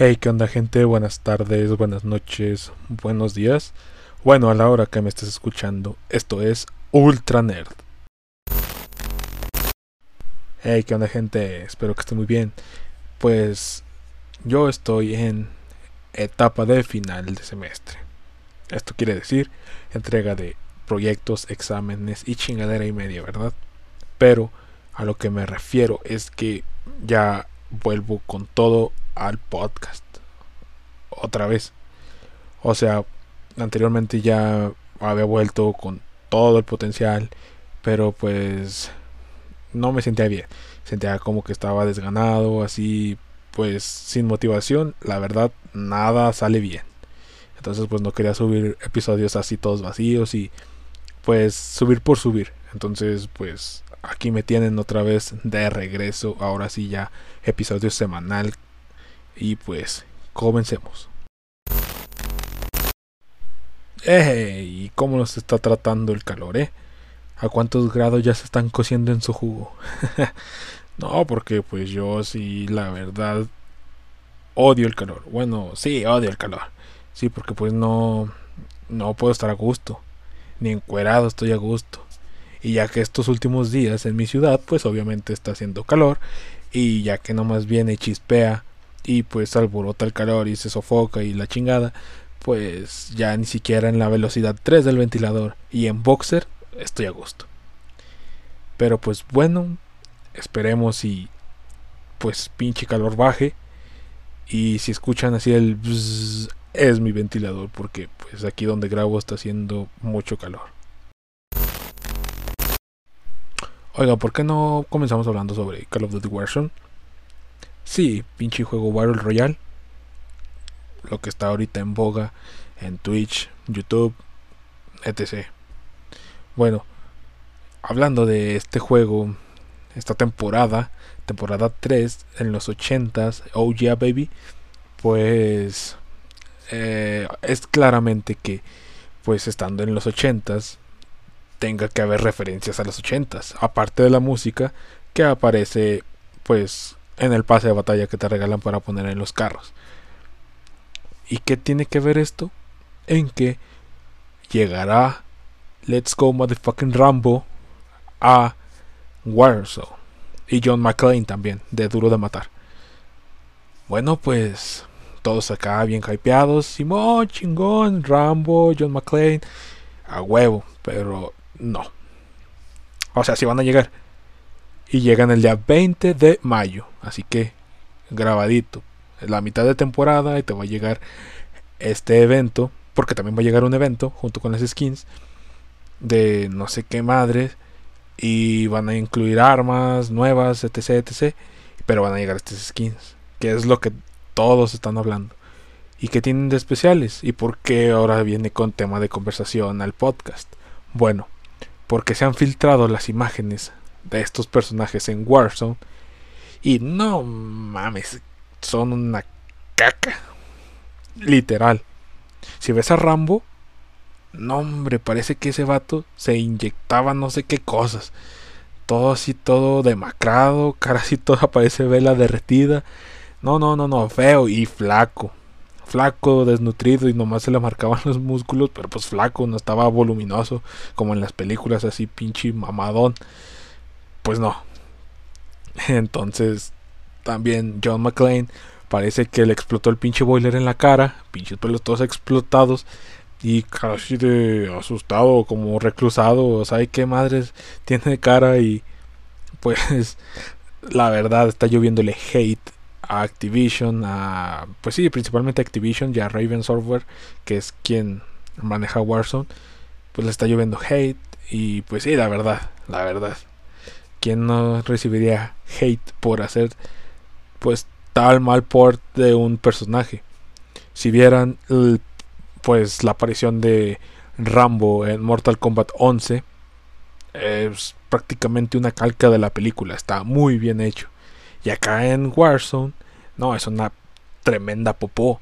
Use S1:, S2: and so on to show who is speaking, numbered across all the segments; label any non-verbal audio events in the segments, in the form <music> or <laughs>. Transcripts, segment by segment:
S1: Hey, ¿qué onda gente? Buenas tardes, buenas noches, buenos días. Bueno, a la hora que me estés escuchando, esto es Ultra Nerd. Hey, ¿qué onda gente? Espero que esté muy bien. Pues yo estoy en etapa de final de semestre. Esto quiere decir entrega de proyectos, exámenes y chingadera y media, ¿verdad? Pero a lo que me refiero es que ya vuelvo con todo al podcast. Otra vez. O sea, anteriormente ya había vuelto con todo el potencial, pero pues no me sentía bien. Sentía como que estaba desganado, así pues sin motivación. La verdad, nada sale bien. Entonces pues no quería subir episodios así todos vacíos y pues subir por subir. Entonces pues aquí me tienen otra vez de regreso. Ahora sí ya episodio semanal y pues, comencemos. ¿Y cómo nos está tratando el calor, eh? ¿A cuántos grados ya se están cociendo en su jugo? <laughs> no, porque pues yo sí, la verdad, odio el calor. Bueno, sí, odio el calor. Sí, porque pues no, no puedo estar a gusto. Ni encuerado estoy a gusto. Y ya que estos últimos días en mi ciudad, pues obviamente está haciendo calor. Y ya que nomás viene chispea y pues alborota el calor y se sofoca y la chingada, pues ya ni siquiera en la velocidad 3 del ventilador y en boxer estoy a gusto. Pero pues bueno, esperemos y pues pinche calor baje y si escuchan así el es mi ventilador porque pues aquí donde grabo está haciendo mucho calor. Oiga, ¿por qué no comenzamos hablando sobre Call of Duty Warzone? Sí, pinche juego Battle Royale. Lo que está ahorita en boga en Twitch, YouTube, etc. Bueno, hablando de este juego, esta temporada, temporada 3 en los 80s, oh yeah baby, pues eh, es claramente que pues estando en los 80s tenga que haber referencias a los 80s, aparte de la música que aparece pues en el pase de batalla que te regalan para poner en los carros. ¿Y qué tiene que ver esto? En que llegará Let's Go Motherfucking Rambo a Warzone. Y John McClane también, de Duro de Matar. Bueno, pues todos acá bien hypeados. Simón, chingón, Rambo, John McClane. A huevo, pero no. O sea, si van a llegar y llegan el día 20 de mayo. Así que grabadito. La mitad de temporada y te va a llegar este evento. Porque también va a llegar un evento junto con las skins de no sé qué madres. Y van a incluir armas nuevas, etc, etc. Pero van a llegar estas skins. Que es lo que todos están hablando. ¿Y qué tienen de especiales? ¿Y por qué ahora viene con tema de conversación al podcast? Bueno, porque se han filtrado las imágenes de estos personajes en Warzone. Y no mames, son una caca. Literal. Si ves a Rambo, no hombre, parece que ese vato se inyectaba no sé qué cosas. Todo así, todo demacrado, cara así toda <laughs> parece vela derretida. No, no, no, no, feo y flaco. Flaco, desnutrido y nomás se le marcaban <laughs> los músculos, pero pues flaco, no estaba voluminoso como en las películas así pinche mamadón pues no. <laughs> Entonces, también John McClane parece que le explotó el pinche boiler en la cara, pinches pelos todos explotados y casi de asustado, como reclusado, ¿sabe qué madres tiene de cara? Y pues <laughs> la verdad está lloviéndole hate a Activision, a pues sí, principalmente a Activision y a Raven Software, que es quien maneja Warzone, pues le está lloviendo hate y pues sí, la verdad, la verdad ¿quién no recibiría hate por hacer pues tal mal port de un personaje? Si vieran pues la aparición de Rambo en Mortal Kombat 11 es prácticamente una calca de la película, está muy bien hecho. Y acá en Warzone, no, es una tremenda popó.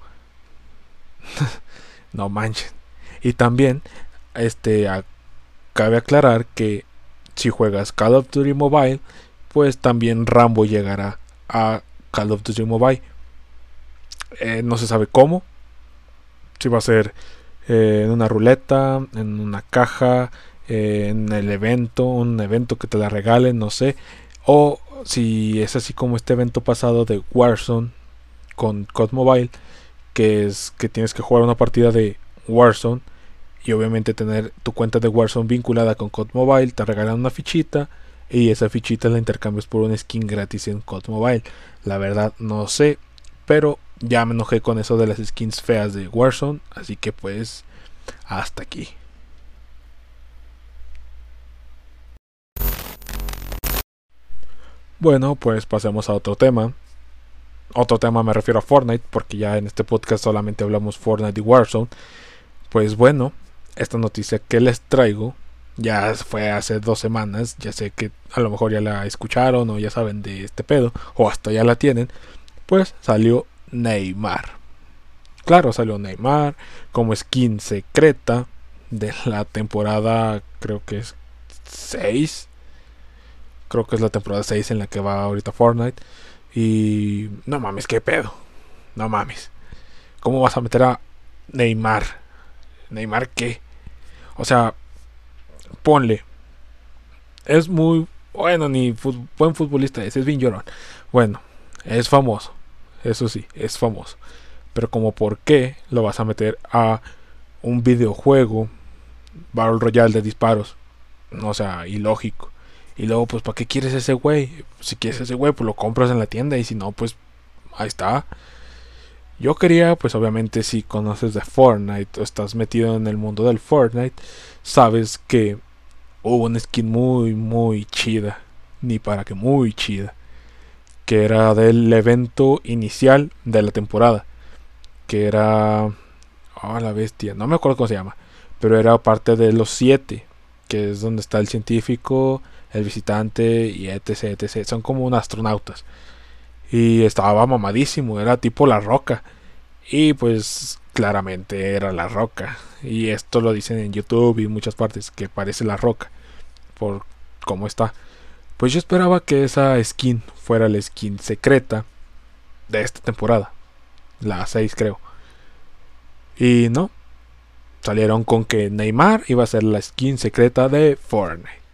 S1: <laughs> no manchen. Y también este cabe aclarar que si juegas Call of Duty Mobile, pues también Rambo llegará a Call of Duty Mobile. Eh, no se sabe cómo. Si va a ser eh, en una ruleta, en una caja, eh, en el evento, un evento que te la regalen, no sé. O si es así como este evento pasado de Warzone con COD Mobile, que es que tienes que jugar una partida de Warzone y obviamente tener tu cuenta de Warzone vinculada con COD Mobile, te regalan una fichita y esa fichita la intercambias por un skin gratis en COD Mobile. La verdad no sé, pero ya me enojé con eso de las skins feas de Warzone, así que pues hasta aquí. Bueno, pues pasemos a otro tema. Otro tema me refiero a Fortnite, porque ya en este podcast solamente hablamos Fortnite y Warzone. Pues bueno, esta noticia que les traigo ya fue hace dos semanas. Ya sé que a lo mejor ya la escucharon o ya saben de este pedo, o hasta ya la tienen. Pues salió Neymar. Claro, salió Neymar como skin secreta de la temporada, creo que es 6 Creo que es la temporada 6 en la que va ahorita Fortnite. Y no mames, qué pedo. No mames. ¿Cómo vas a meter a Neymar? ¿Neymar qué? O sea, ponle. Es muy bueno, ni buen futbolista es, es bien llorón. Bueno, es famoso. Eso sí, es famoso. Pero como por qué lo vas a meter a un videojuego Battle Royale de disparos. O sea, ilógico. Y luego, pues, ¿para qué quieres ese güey? Si quieres ese güey, pues lo compras en la tienda. Y si no, pues, ahí está. Yo quería, pues obviamente si conoces de Fortnite o estás metido en el mundo del Fortnite, sabes que hubo una skin muy, muy chida. Ni para que muy chida. Que era del evento inicial de la temporada. Que era... Oh, la bestia. No me acuerdo cómo se llama. Pero era parte de los siete. Que es donde está el científico, el visitante y etc, etc. Son como un astronautas. Y estaba mamadísimo, era tipo la roca. Y pues claramente era la roca. Y esto lo dicen en YouTube y muchas partes, que parece la roca. Por cómo está. Pues yo esperaba que esa skin fuera la skin secreta de esta temporada. La 6 creo. Y no. Salieron con que Neymar iba a ser la skin secreta de Fortnite.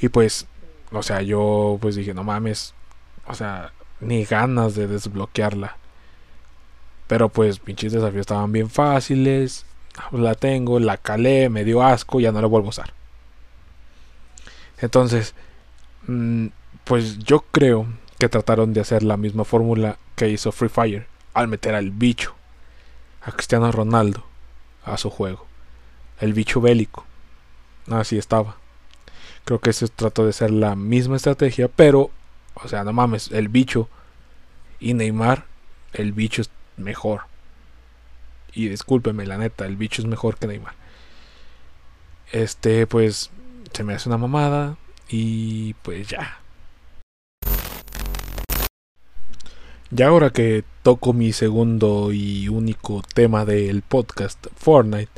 S1: Y pues, o sea, yo pues dije, no mames, o sea, ni ganas de desbloquearla. Pero pues pinches desafíos estaban bien fáciles. La tengo, la calé, me dio asco, ya no la vuelvo a usar. Entonces, mm, pues yo creo que trataron de hacer la misma fórmula que hizo Free Fire al meter al bicho, a Cristiano Ronaldo, a su juego. El bicho bélico. Así estaba. Creo que eso trató de ser la misma estrategia, pero, o sea, no mames, el bicho y Neymar, el bicho es mejor. Y discúlpeme, la neta, el bicho es mejor que Neymar. Este, pues, se me hace una mamada y pues ya. Ya ahora que toco mi segundo y único tema del podcast, Fortnite,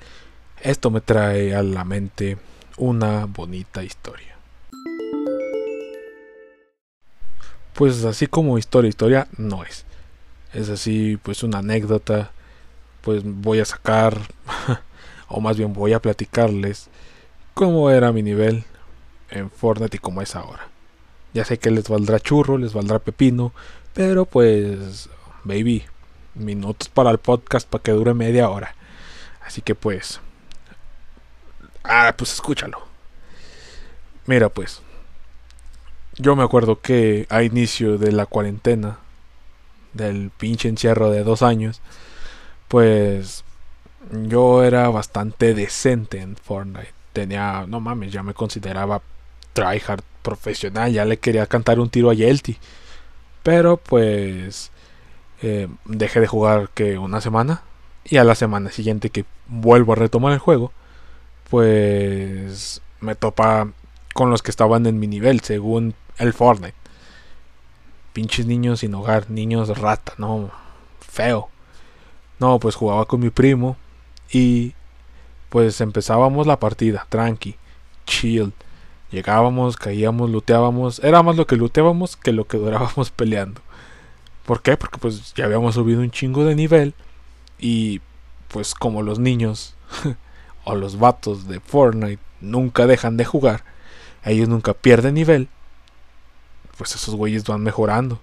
S1: esto me trae a la mente una bonita historia. Pues así como historia, historia no es. Es así, pues una anécdota. Pues voy a sacar, <laughs> o más bien voy a platicarles cómo era mi nivel en Fortnite y cómo es ahora. Ya sé que les valdrá churro, les valdrá pepino, pero pues, baby, minutos para el podcast para que dure media hora. Así que pues, Ah, pues escúchalo. Mira, pues. Yo me acuerdo que a inicio de la cuarentena, del pinche encierro de dos años, pues yo era bastante decente en Fortnite. Tenía, no mames, ya me consideraba tryhard profesional, ya le quería cantar un tiro a Yelty. Pero pues eh, dejé de jugar que una semana y a la semana siguiente que vuelvo a retomar el juego, pues me topa con los que estaban en mi nivel, según el Fortnite. Pinches niños sin hogar, niños rata, no, feo. No, pues jugaba con mi primo y pues empezábamos la partida, tranqui, chill. Llegábamos, caíamos, looteábamos. Era más lo que looteábamos que lo que durábamos <laughs> peleando. ¿Por qué? Porque pues ya habíamos subido un chingo de nivel y pues como los niños <laughs> o los vatos de Fortnite nunca dejan de jugar, ellos nunca pierden nivel, pues esos güeyes van mejorando.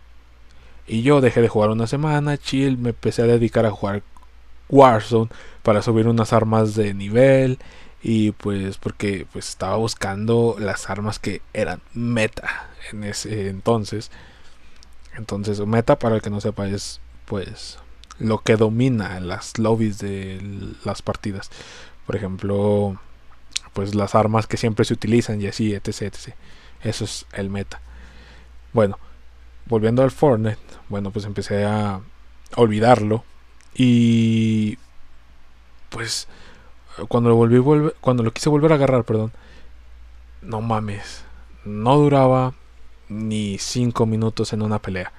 S1: Y yo dejé de jugar una semana, chill, me empecé a dedicar a jugar Warzone para subir unas armas de nivel y pues porque pues estaba buscando las armas que eran meta en ese entonces. Entonces, meta para el que no sepa es pues lo que domina las lobbies de las partidas. Por ejemplo, pues las armas que siempre se utilizan y así, etc, etc. Eso es el meta. Bueno, volviendo al Fortnite, bueno, pues empecé a olvidarlo y pues cuando lo volví cuando lo quise volver a agarrar, perdón, no mames, no duraba ni 5 minutos en una pelea,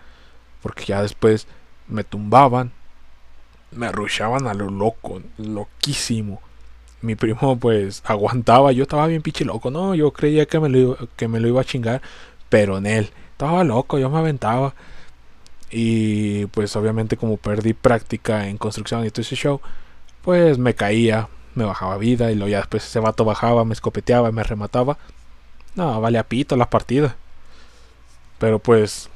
S1: porque ya después me tumbaban, me rushaban a lo loco, loquísimo. Mi primo pues aguantaba, yo estaba bien pinche loco, no, yo creía que me lo, que me lo iba a chingar, pero en él estaba loco, yo me aventaba. Y pues obviamente como perdí práctica en construcción y todo ese show, pues me caía, me bajaba vida y luego ya después ese vato bajaba, me escopeteaba me remataba. No, vale a pito la partida. Pero pues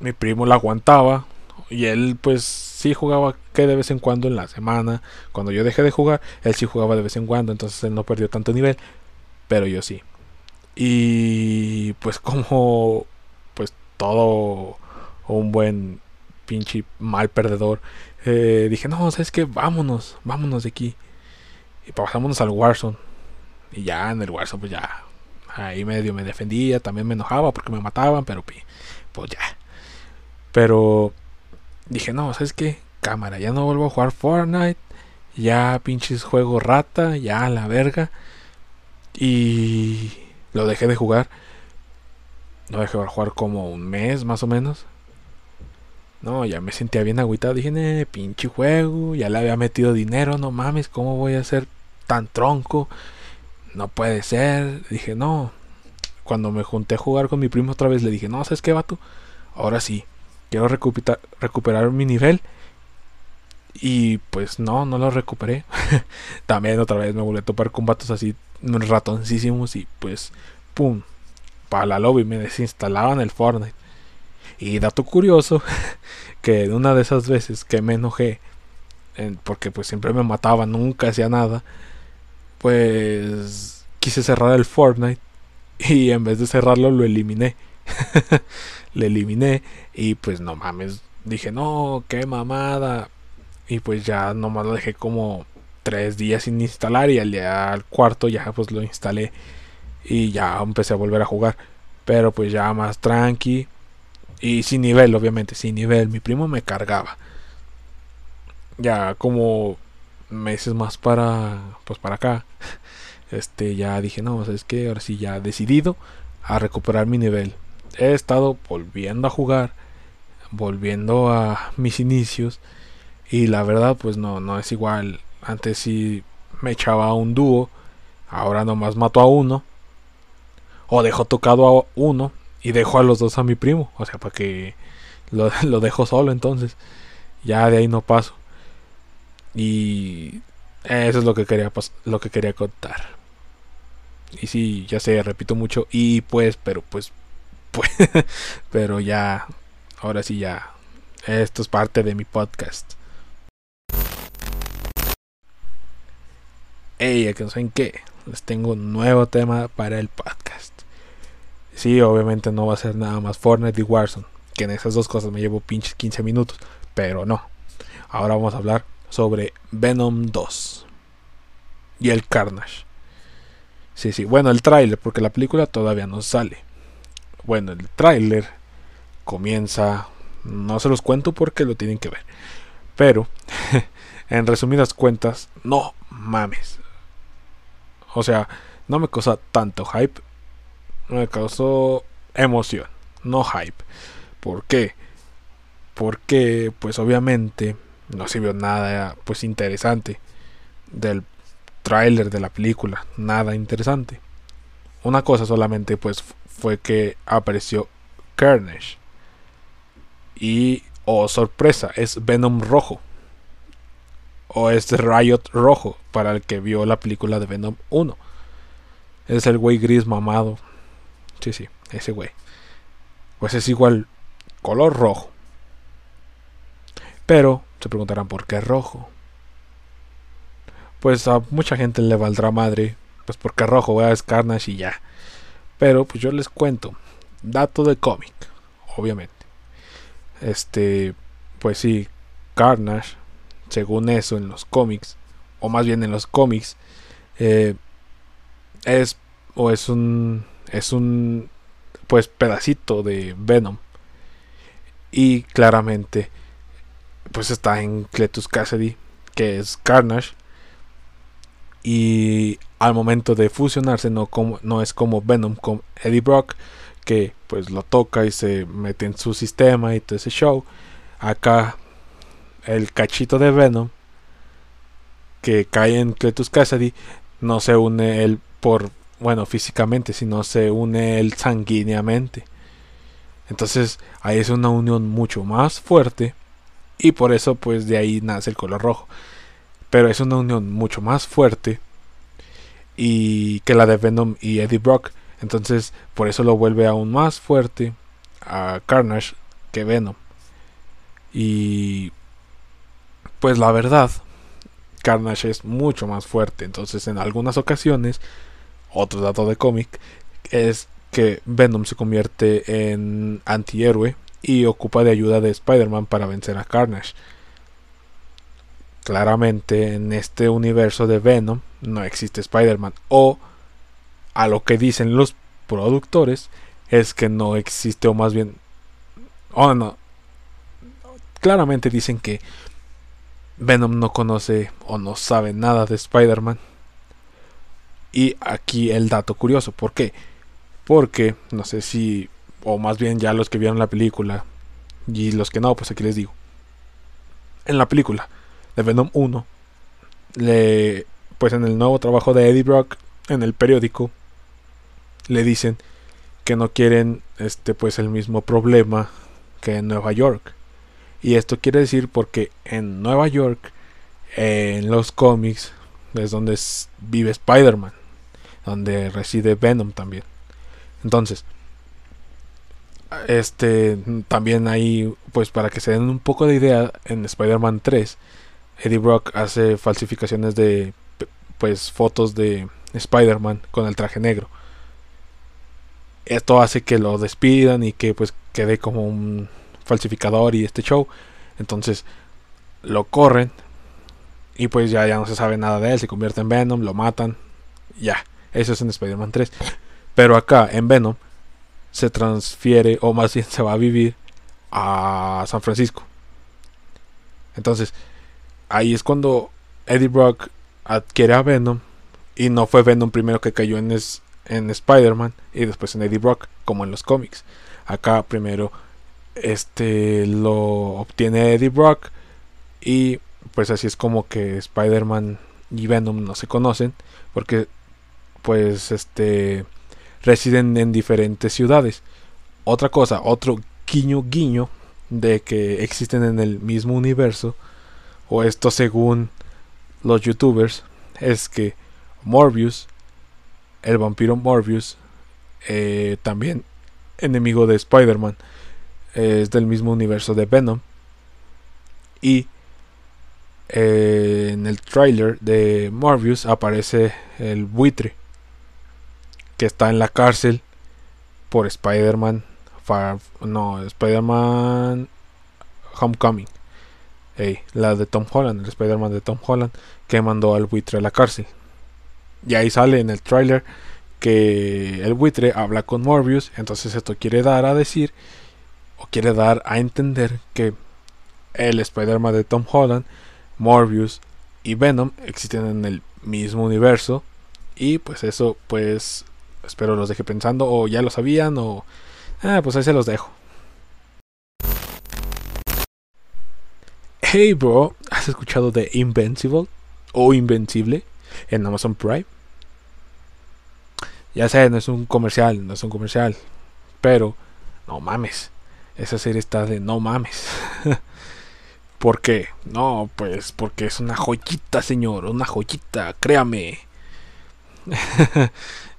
S1: mi primo la aguantaba y él pues sí jugaba que de vez en cuando en la semana. Cuando yo dejé de jugar, él sí jugaba de vez en cuando, entonces él no perdió tanto nivel, pero yo sí. Y pues <laughs> como pues todo un buen pinche mal perdedor, eh, dije, no, ¿sabes qué? Vámonos, vámonos de aquí. Y pasámonos al Warzone. Y ya en el Warzone, pues ya. Ahí medio me defendía, también me enojaba porque me mataban, pero pues ya. Pero dije, no, ¿sabes qué? Cámara, ya no vuelvo a jugar Fortnite. Ya pinches juego rata, ya la verga. Y lo dejé de jugar. Lo dejé de jugar como un mes más o menos. No, ya me sentía bien agüitado. Dije, eh, pinche juego. Ya le había metido dinero. No mames, ¿cómo voy a ser tan tronco? No puede ser. Dije, no. Cuando me junté a jugar con mi primo otra vez, le dije, no, ¿sabes qué, vato? Ahora sí. Quiero recuperar, mi nivel. Y pues no, no lo recuperé. <laughs> También otra vez me volví a topar con vatos así ratoncísimos y pues, pum, para la lobby me desinstalaban el Fortnite. Y dato curioso, <laughs> que en una de esas veces que me enojé, porque pues siempre me mataba, nunca hacía nada, pues quise cerrar el Fortnite <laughs> y en vez de cerrarlo lo eliminé. Le eliminé y pues no mames, dije no, qué mamada. Y pues ya nomás lo dejé como tres días sin instalar y al día al cuarto ya pues lo instalé y ya empecé a volver a jugar. Pero pues ya más tranqui y sin nivel, obviamente, sin nivel. Mi primo me cargaba. Ya como meses más para pues para acá. <laughs> Este ya dije, no, es que ahora sí ya decidido a recuperar mi nivel. He estado volviendo a jugar, volviendo a mis inicios y la verdad pues no no es igual. Antes sí me echaba un dúo, ahora nomás mato a uno o dejo tocado a uno y dejo a los dos a mi primo, o sea, para que lo, <laughs> lo dejo solo entonces. Ya de ahí no paso. Y eso es lo que quería lo que quería contar. Y sí, ya sé, repito mucho y pues, pero pues pues <laughs> pero ya ahora sí ya esto es parte de mi podcast. Ey, que no saben qué, les tengo un nuevo tema para el podcast. Sí, obviamente no va a ser nada más Fortnite y Warzone, que en esas dos cosas me llevo pinches 15 minutos, pero no. Ahora vamos a hablar sobre Venom 2 y el Carnage. Sí, sí, bueno, el tráiler, porque la película todavía no sale. Bueno, el tráiler comienza, no se los cuento porque lo tienen que ver. Pero, <laughs> en resumidas cuentas, no mames. O sea, no me causa tanto hype, me causó emoción, no hype. ¿Por qué? Porque, pues obviamente, no se vio nada pues interesante del tráiler de la película, nada interesante. Una cosa solamente pues fue que apareció Carnage. Y, oh sorpresa, es Venom rojo. O es Riot rojo, para el que vio la película de Venom 1. Es el güey gris mamado. Sí, sí, ese güey. Pues es igual color rojo. Pero se preguntarán por qué rojo. Pues a mucha gente le valdrá madre. Pues porque rojo, es Carnage y ya. Pero pues yo les cuento. Dato de cómic, obviamente. Este, pues sí, Carnage, según eso en los cómics, o más bien en los cómics, eh, es o es un es un pues pedacito de Venom y claramente pues está en Cletus Cassidy que es Carnage y al momento de fusionarse no, como, no es como Venom con Eddie Brock que pues lo toca y se mete en su sistema y todo ese show acá el cachito de Venom que cae en Cletus Cassidy no se une él por bueno físicamente sino se une él sanguíneamente entonces ahí es una unión mucho más fuerte y por eso pues de ahí nace el color rojo. Pero es una unión mucho más fuerte y que la de Venom y Eddie Brock. Entonces por eso lo vuelve aún más fuerte a Carnage que Venom. Y pues la verdad, Carnage es mucho más fuerte. Entonces en algunas ocasiones, otro dato de cómic, es que Venom se convierte en antihéroe y ocupa de ayuda de Spider-Man para vencer a Carnage. Claramente en este universo de Venom no existe Spider-Man o a lo que dicen los productores es que no existe o más bien o no claramente dicen que Venom no conoce o no sabe nada de Spider-Man y aquí el dato curioso, ¿por qué? Porque no sé si o más bien ya los que vieron la película, y los que no, pues aquí les digo. En la película de Venom 1, le, pues en el nuevo trabajo de Eddie Brock, en el periódico, le dicen que no quieren este pues el mismo problema que en Nueva York. Y esto quiere decir porque en Nueva York, en los cómics, es donde vive Spider-Man, donde reside Venom también. Entonces, este también ahí pues para que se den un poco de idea en Spider-Man 3 Eddie Brock hace falsificaciones de pues fotos de Spider-Man con el traje negro. Esto hace que lo despidan y que pues quede como un falsificador y este show. Entonces lo corren y pues ya, ya no se sabe nada de él. Se convierte en Venom lo matan. Ya eso es en Spider-Man 3 pero acá en Venom se transfiere o más bien se va a vivir a San Francisco. Entonces, ahí es cuando Eddie Brock adquiere a Venom y no fue Venom primero que cayó en, en Spider-Man y después en Eddie Brock, como en los cómics. Acá primero este lo obtiene Eddie Brock y pues así es como que Spider-Man y Venom no se conocen porque pues este residen en diferentes ciudades. Otra cosa, otro guiño guiño de que existen en el mismo universo, o esto según los youtubers, es que Morbius, el vampiro Morbius, eh, también enemigo de Spider-Man, es del mismo universo de Venom. Y eh, en el trailer de Morbius aparece el buitre que está en la cárcel por Spider-Man no, Spider-Man Homecoming. La de Tom Holland, el Spider-Man de Tom Holland que mandó al buitre a la cárcel. Y ahí sale en el trailer que el buitre habla con Morbius, entonces esto quiere dar a decir o quiere dar a entender que el Spider-Man de Tom Holland, Morbius y Venom existen en el mismo universo y pues eso pues Espero los deje pensando o ya lo sabían o... Ah, pues ahí se los dejo. Hey bro, ¿has escuchado de Invincible o Invencible en Amazon Prime? Ya sé, no es un comercial, no es un comercial, pero no mames. esa serie está de no mames. <laughs> ¿Por qué? No, pues porque es una joyita, señor, una joyita, créame. <laughs>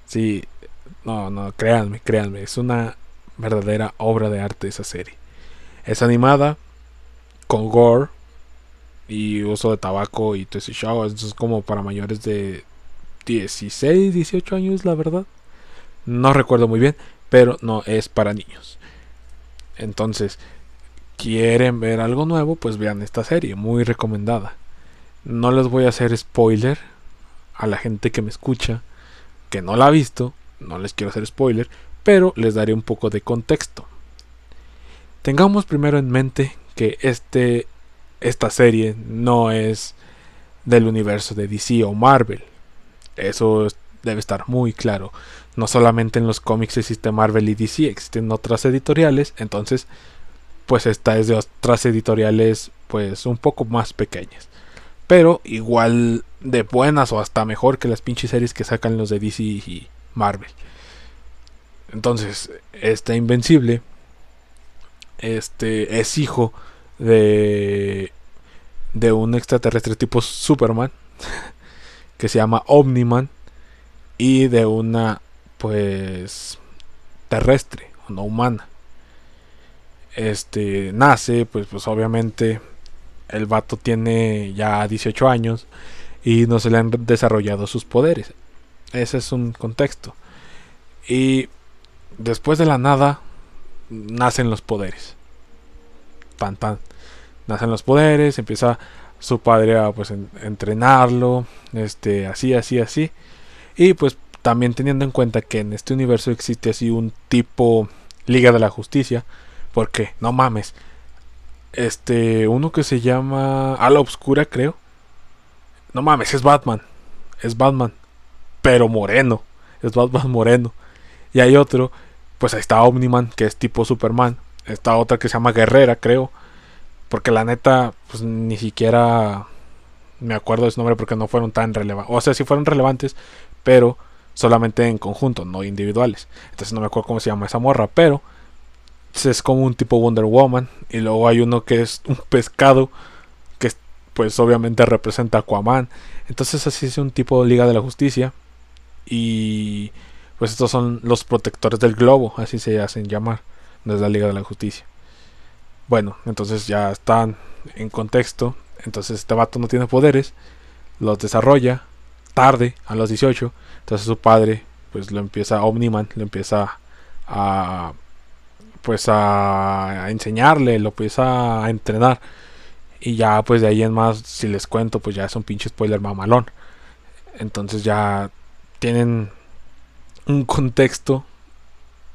S1: sí, no, no, créanme, créanme, es una verdadera obra de arte esa serie. Es animada, con gore y uso de tabaco y todo ese show. Es como para mayores de 16, 18 años, la verdad. No recuerdo muy bien, pero no es para niños. Entonces, quieren ver algo nuevo, pues vean esta serie, muy recomendada. No les voy a hacer spoiler a la gente que me escucha, que no la ha visto, no les quiero hacer spoiler, pero les daré un poco de contexto. Tengamos primero en mente que este, esta serie no es del universo de DC o Marvel. Eso debe estar muy claro. No solamente en los cómics existe Marvel y DC, existen otras editoriales, entonces pues esta es de otras editoriales pues un poco más pequeñas. Pero igual de buenas o hasta mejor que las pinches series que sacan los de DC y Marvel. Entonces, está Invencible este es hijo de de un extraterrestre tipo Superman <laughs> que se llama Omniman y de una pues terrestre no humana. Este nace pues pues obviamente el vato tiene ya 18 años y no se le han desarrollado sus poderes. Ese es un contexto. Y después de la nada nacen los poderes pan nacen los poderes empieza su padre a pues entrenarlo este así así así. Y pues también teniendo en cuenta que en este universo existe así un tipo Liga de la Justicia porque no mames este uno que se llama Ala Obscura creo. No mames es Batman es Batman pero moreno es Batman moreno. Y hay otro pues ahí está Omniman que es tipo Superman está otra que se llama Guerrera creo porque la neta, pues ni siquiera me acuerdo de su nombre porque no fueron tan relevantes. O sea, sí fueron relevantes, pero solamente en conjunto, no individuales. Entonces no me acuerdo cómo se llama esa morra, pero es como un tipo Wonder Woman. Y luego hay uno que es un pescado, que pues obviamente representa a Aquaman. Entonces así es un tipo de Liga de la Justicia. Y pues estos son los protectores del globo, así se hacen llamar, desde la Liga de la Justicia. Bueno, entonces ya están en contexto. Entonces este vato no tiene poderes. Los desarrolla tarde, a los 18. Entonces su padre, pues lo empieza, Omniman, lo empieza a, pues a, enseñarle, lo empieza a entrenar. Y ya pues de ahí en más, si les cuento, pues ya es un pinche spoiler mamalón. Entonces ya tienen un contexto,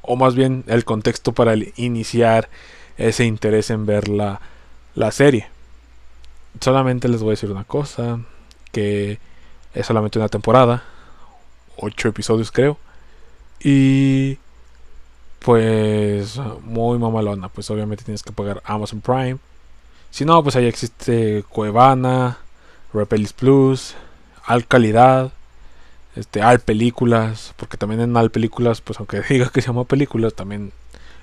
S1: o más bien el contexto para iniciar ese interés en ver la, la serie. Solamente les voy a decir una cosa, que es solamente una temporada, ocho episodios creo, y pues muy mamalona, pues obviamente tienes que pagar Amazon Prime. Si no, pues ahí existe Cuevana, Repelis Plus, Al Calidad, este, Al Películas, porque también en Al Películas, pues aunque <laughs> diga que se llama películas, también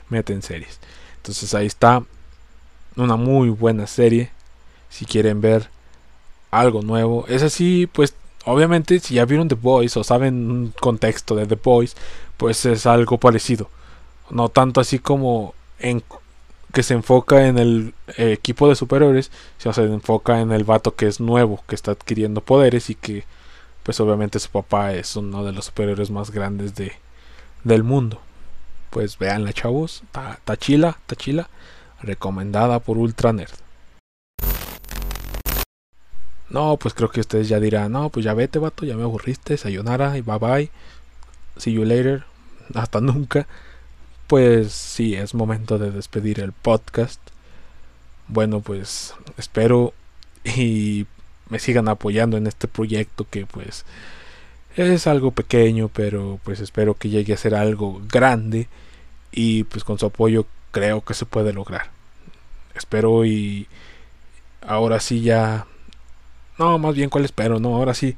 S1: meten series. Entonces ahí está una muy buena serie. Si quieren ver algo nuevo. Es así, pues obviamente si ya vieron The Boys o saben un contexto de The Boys, pues es algo parecido. No tanto así como en que se enfoca en el equipo de superhéroes, sino se enfoca en el vato que es nuevo, que está adquiriendo poderes y que pues obviamente su papá es uno de los superhéroes más grandes de, del mundo pues veanla chavos, Tachila, Tachila, recomendada por Ultra Nerd. No, pues creo que ustedes ya dirán, no, pues ya vete, vato, ya me aburriste, sayonara y bye bye. See you later. Hasta nunca. Pues sí, es momento de despedir el podcast. Bueno, pues espero y me sigan apoyando en este proyecto que pues es algo pequeño, pero pues espero que llegue a ser algo grande y pues con su apoyo creo que se puede lograr. Espero y ahora sí ya no, más bien cuál espero, no, ahora sí,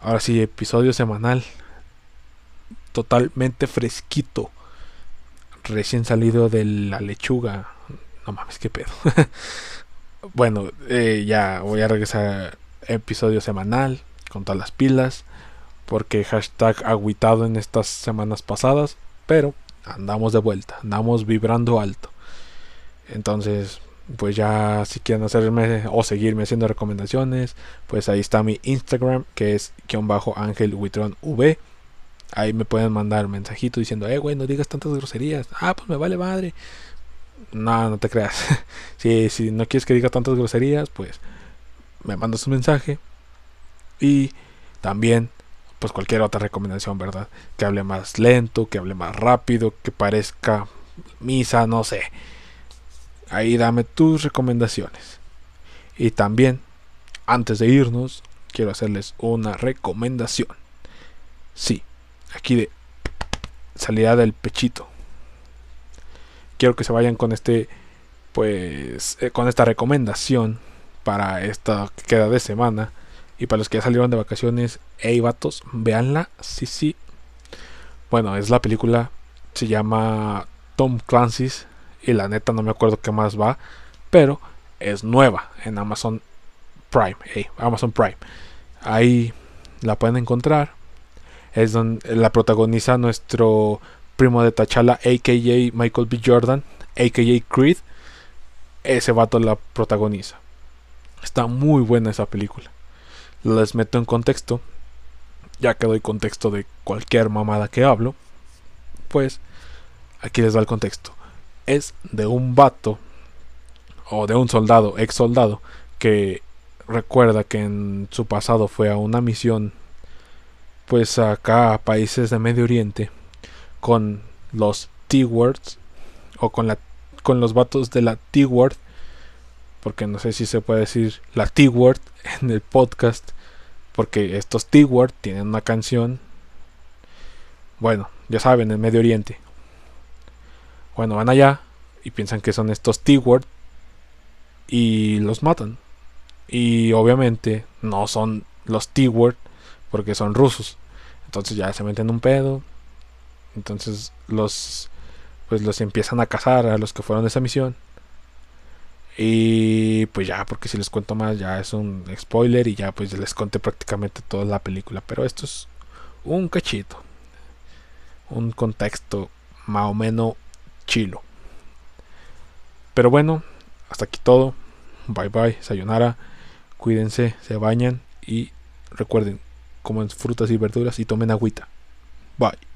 S1: ahora sí episodio semanal totalmente fresquito, recién salido de la lechuga, No mames, qué pedo. <laughs> bueno, eh, ya voy a regresar episodio semanal con todas las pilas. Porque hashtag aguitado en estas semanas pasadas. Pero andamos de vuelta, andamos vibrando alto. Entonces, pues ya si quieren hacerme o seguirme haciendo recomendaciones, pues ahí está mi Instagram, que es guion bajo Ángel. Ahí me pueden mandar mensajito diciendo, eh, güey, no digas tantas groserías. Ah, pues me vale madre. No, no te creas. <laughs> si, si no quieres que diga tantas groserías, pues me mandas un mensaje. Y también, pues cualquier otra recomendación, ¿verdad? Que hable más lento, que hable más rápido, que parezca misa, no sé. Ahí dame tus recomendaciones. Y también, antes de irnos, quiero hacerles una recomendación. Sí, aquí de salida del pechito quiero que se vayan con este pues eh, con esta recomendación para esta queda de semana y para los que ya salieron de vacaciones hey vatos véanla sí sí bueno es la película se llama Tom Clancy's y la neta no me acuerdo qué más va pero es nueva en Amazon Prime hey, Amazon Prime ahí la pueden encontrar es donde la protagoniza nuestro primo de T'Challa, a.k.a. Michael B. Jordan, a.k.a. Creed. Ese vato la protagoniza. Está muy buena esa película. Les meto en contexto. Ya que doy contexto de cualquier mamada que hablo. Pues aquí les da el contexto. Es de un vato o de un soldado, ex soldado, que recuerda que en su pasado fue a una misión pues acá a países de Medio Oriente con los T-Words o con, la, con los vatos de la T-Word, porque no sé si se puede decir la T-Word en el podcast, porque estos T-Word tienen una canción, bueno, ya saben, en Medio Oriente. Bueno, van allá y piensan que son estos T-Word y los matan. Y obviamente no son los T-Word porque son rusos. Entonces ya se meten un pedo, entonces los pues los empiezan a cazar a los que fueron de esa misión. Y pues ya, porque si les cuento más ya es un spoiler y ya pues les conté prácticamente toda la película. Pero esto es un cachito. Un contexto más o menos chilo. Pero bueno, hasta aquí todo. Bye bye, sayonara. Cuídense, se bañan y recuerden, comen frutas y verduras y tomen agüita. Bye.